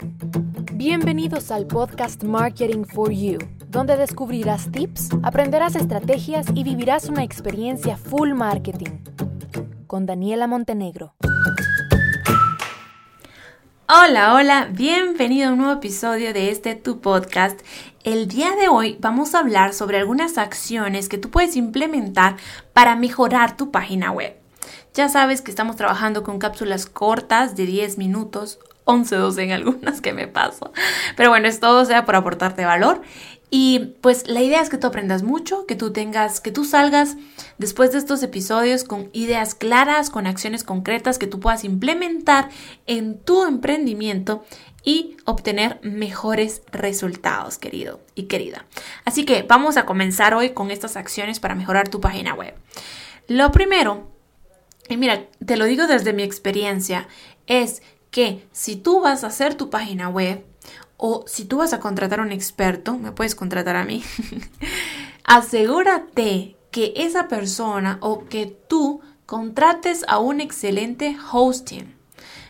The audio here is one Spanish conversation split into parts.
Bienvenidos al podcast Marketing for You, donde descubrirás tips, aprenderás estrategias y vivirás una experiencia full marketing. Con Daniela Montenegro. Hola, hola, bienvenido a un nuevo episodio de este Tu Podcast. El día de hoy vamos a hablar sobre algunas acciones que tú puedes implementar para mejorar tu página web. Ya sabes que estamos trabajando con cápsulas cortas de 10 minutos 11, 12 en algunas que me paso. Pero bueno, es todo sea por aportarte valor. Y pues la idea es que tú aprendas mucho, que tú tengas, que tú salgas después de estos episodios con ideas claras, con acciones concretas que tú puedas implementar en tu emprendimiento y obtener mejores resultados, querido y querida. Así que vamos a comenzar hoy con estas acciones para mejorar tu página web. Lo primero, y mira, te lo digo desde mi experiencia, es que si tú vas a hacer tu página web o si tú vas a contratar a un experto, me puedes contratar a mí, asegúrate que esa persona o que tú contrates a un excelente hosting.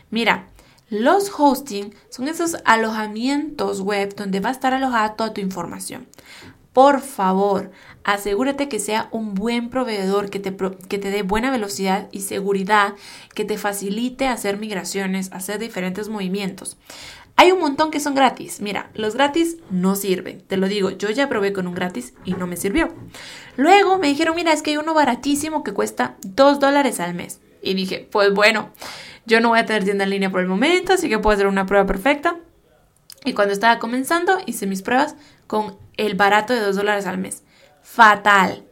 Mira, los hosting son esos alojamientos web donde va a estar alojada toda tu información. Por favor, asegúrate que sea un buen proveedor que te, que te dé buena velocidad y seguridad, que te facilite hacer migraciones, hacer diferentes movimientos. Hay un montón que son gratis. Mira, los gratis no sirven. Te lo digo, yo ya probé con un gratis y no me sirvió. Luego me dijeron, mira, es que hay uno baratísimo que cuesta 2 dólares al mes. Y dije, pues bueno, yo no voy a tener tienda en línea por el momento, así que puedo hacer una prueba perfecta. Y cuando estaba comenzando, hice mis pruebas con el barato de 2 dólares al mes fatal.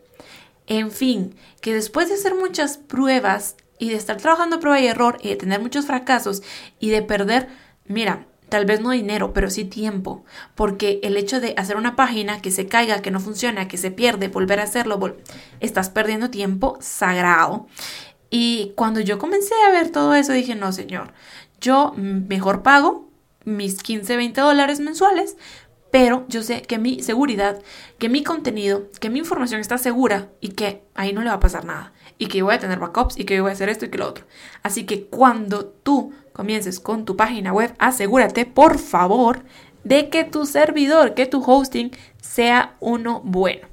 En fin, que después de hacer muchas pruebas y de estar trabajando prueba y error y de tener muchos fracasos y de perder, mira, tal vez no dinero, pero sí tiempo, porque el hecho de hacer una página que se caiga, que no funciona, que se pierde, volver a hacerlo, estás perdiendo tiempo sagrado. Y cuando yo comencé a ver todo eso, dije, no, señor, yo mejor pago mis 15, 20 dólares mensuales pero yo sé que mi seguridad, que mi contenido, que mi información está segura y que ahí no le va a pasar nada. Y que voy a tener backups y que voy a hacer esto y que lo otro. Así que cuando tú comiences con tu página web, asegúrate, por favor, de que tu servidor, que tu hosting sea uno bueno.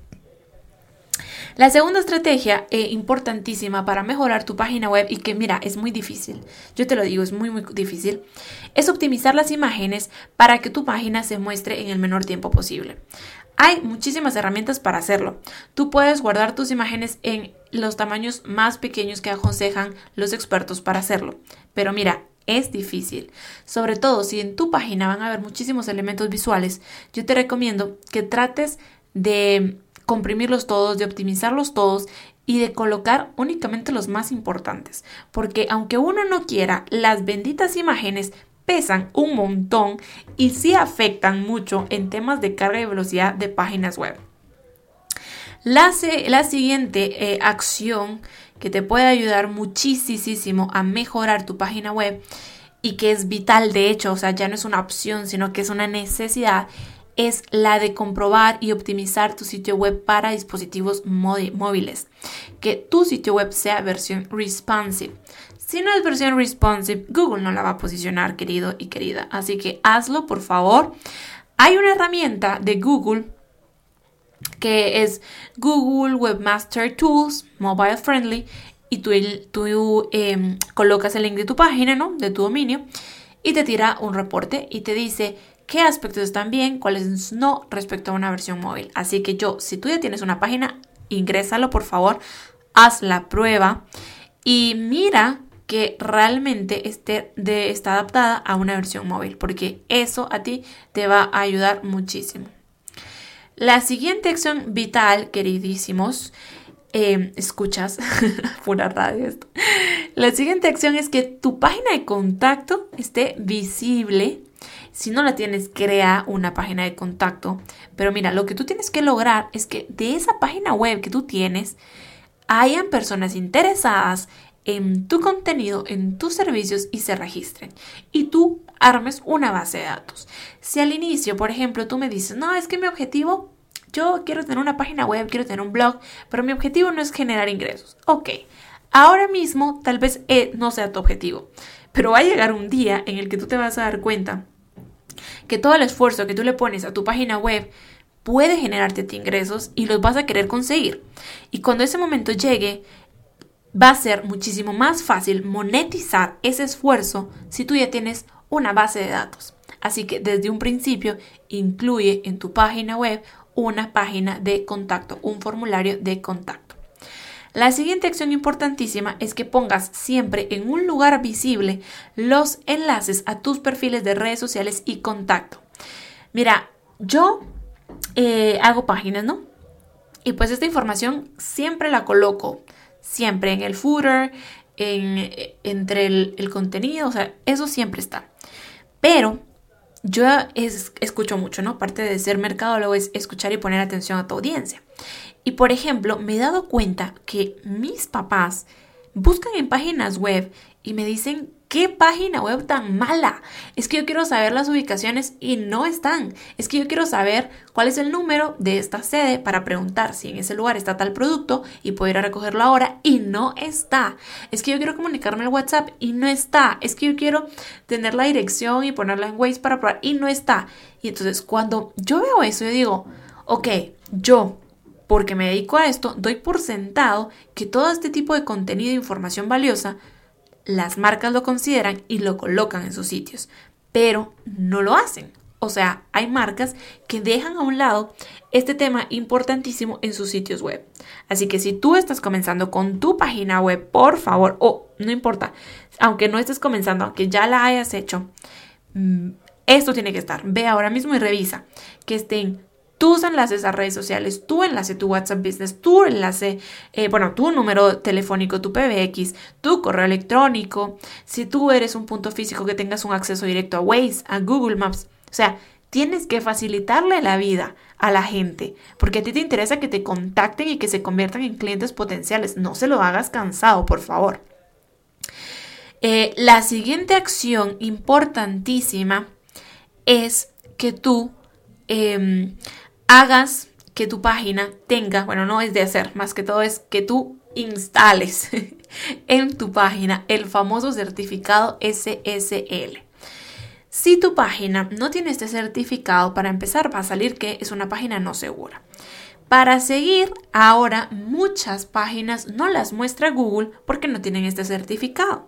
La segunda estrategia eh, importantísima para mejorar tu página web y que mira, es muy difícil, yo te lo digo, es muy muy difícil, es optimizar las imágenes para que tu página se muestre en el menor tiempo posible. Hay muchísimas herramientas para hacerlo. Tú puedes guardar tus imágenes en los tamaños más pequeños que aconsejan los expertos para hacerlo. Pero mira, es difícil. Sobre todo si en tu página van a haber muchísimos elementos visuales, yo te recomiendo que trates de comprimirlos todos, de optimizarlos todos y de colocar únicamente los más importantes. Porque aunque uno no quiera, las benditas imágenes pesan un montón y sí afectan mucho en temas de carga y velocidad de páginas web. La, la siguiente eh, acción que te puede ayudar muchísimo a mejorar tu página web y que es vital de hecho, o sea, ya no es una opción, sino que es una necesidad, es la de comprobar y optimizar tu sitio web para dispositivos móviles. Que tu sitio web sea versión responsive. Si no es versión responsive, Google no la va a posicionar, querido y querida. Así que hazlo, por favor. Hay una herramienta de Google que es Google Webmaster Tools Mobile Friendly y tú, em, colocas el link de tu página, ¿no? De tu dominio y te tira un reporte y te dice qué aspectos están bien, cuáles no respecto a una versión móvil. Así que yo, si tú ya tienes una página, ingrésalo por favor, haz la prueba y mira que realmente esté está adaptada a una versión móvil, porque eso a ti te va a ayudar muchísimo. La siguiente acción vital, queridísimos, em, escuchas, pura radio esto. La siguiente acción es que tu página de contacto esté visible si no la tienes, crea una página de contacto. Pero mira, lo que tú tienes que lograr es que de esa página web que tú tienes, hayan personas interesadas en tu contenido, en tus servicios y se registren. Y tú armes una base de datos. Si al inicio, por ejemplo, tú me dices, no, es que mi objetivo, yo quiero tener una página web, quiero tener un blog, pero mi objetivo no es generar ingresos. Ok, ahora mismo tal vez eh, no sea tu objetivo, pero va a llegar un día en el que tú te vas a dar cuenta que todo el esfuerzo que tú le pones a tu página web puede generarte ingresos y los vas a querer conseguir. Y cuando ese momento llegue, va a ser muchísimo más fácil monetizar ese esfuerzo si tú ya tienes una base de datos. Así que desde un principio incluye en tu página web una página de contacto, un formulario de contacto. La siguiente acción importantísima es que pongas siempre en un lugar visible los enlaces a tus perfiles de redes sociales y contacto. Mira, yo eh, hago páginas, ¿no? Y pues esta información siempre la coloco, siempre en el footer, en, entre el, el contenido, o sea, eso siempre está. Pero yo escucho mucho, ¿no? Parte de ser mercadólogo es escuchar y poner atención a tu audiencia. Y por ejemplo, me he dado cuenta que mis papás buscan en páginas web y me dicen ¿Qué página web tan mala? Es que yo quiero saber las ubicaciones y no están. Es que yo quiero saber cuál es el número de esta sede para preguntar si en ese lugar está tal producto y a recogerlo ahora y no está. Es que yo quiero comunicarme al WhatsApp y no está. Es que yo quiero tener la dirección y ponerla en Waze para probar y no está. Y entonces cuando yo veo eso, yo digo, ok, yo porque me dedico a esto, doy por sentado que todo este tipo de contenido e información valiosa las marcas lo consideran y lo colocan en sus sitios, pero no lo hacen. O sea, hay marcas que dejan a un lado este tema importantísimo en sus sitios web. Así que si tú estás comenzando con tu página web, por favor, o no importa, aunque no estés comenzando, aunque ya la hayas hecho, mm, esto tiene que estar. Ve ahora mismo y revisa que estén tus enlaces a redes sociales, tu enlace, tu WhatsApp Business, tu enlace, eh, bueno, tu número telefónico, tu PBX, tu correo electrónico, si tú eres un punto físico que tengas un acceso directo a Waze, a Google Maps, o sea, tienes que facilitarle la vida a la gente, porque a ti te interesa que te contacten y que se conviertan en clientes potenciales. No se lo hagas cansado, por favor. Eh, la siguiente acción importantísima es que tú em, hagas que tu página tenga, bueno, no es de hacer, más que todo es que tú instales en tu página el famoso certificado SSL. Si tu página no tiene este certificado, para empezar va a salir que es una página no segura. Para seguir, ahora muchas páginas no las muestra Google porque no tienen este certificado.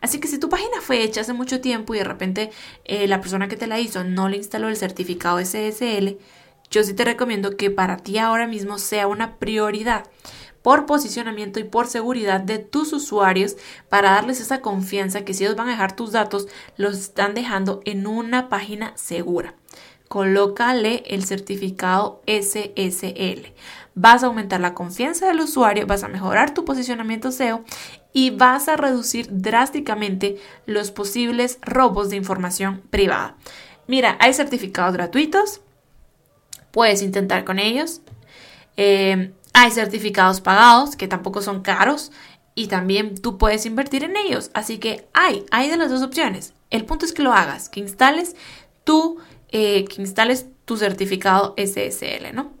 Así que si tu página fue hecha hace mucho tiempo y de repente eh, la persona que te la hizo no le instaló el certificado SSL, yo sí te recomiendo que para ti ahora mismo sea una prioridad por posicionamiento y por seguridad de tus usuarios para darles esa confianza que si ellos van a dejar tus datos, los están dejando en una página segura. Colócale el certificado SSL. Vas a aumentar la confianza del usuario, vas a mejorar tu posicionamiento SEO y vas a reducir drásticamente los posibles robos de información privada. Mira, hay certificados gratuitos, puedes intentar con ellos. Eh, hay certificados pagados que tampoco son caros y también tú puedes invertir en ellos. Así que hay, hay de las dos opciones. El punto es que lo hagas, que instales tu, eh, que instales tu certificado SSL, ¿no?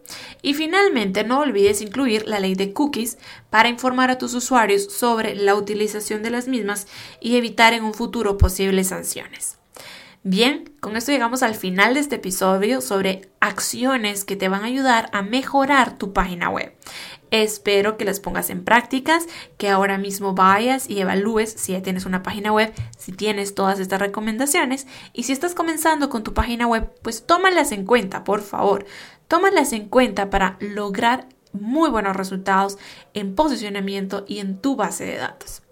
Y finalmente no olvides incluir la ley de cookies para informar a tus usuarios sobre la utilización de las mismas y evitar en un futuro posibles sanciones. Bien, con esto llegamos al final de este episodio sobre acciones que te van a ayudar a mejorar tu página web. Espero que las pongas en prácticas, que ahora mismo vayas y evalúes si ya tienes una página web, si tienes todas estas recomendaciones y si estás comenzando con tu página web, pues tómalas en cuenta, por favor. Tómalas en cuenta para lograr muy buenos resultados en posicionamiento y en tu base de datos.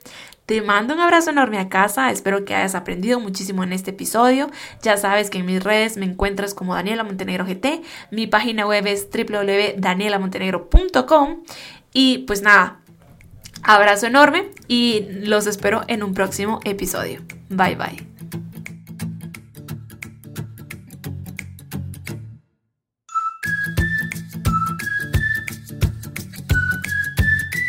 Te mando un abrazo enorme a casa, espero que hayas aprendido muchísimo en este episodio. Ya sabes que en mis redes me encuentras como Daniela Montenegro GT, mi página web es www.danielamontenegro.com y pues nada, abrazo enorme y los espero en un próximo episodio. Bye bye.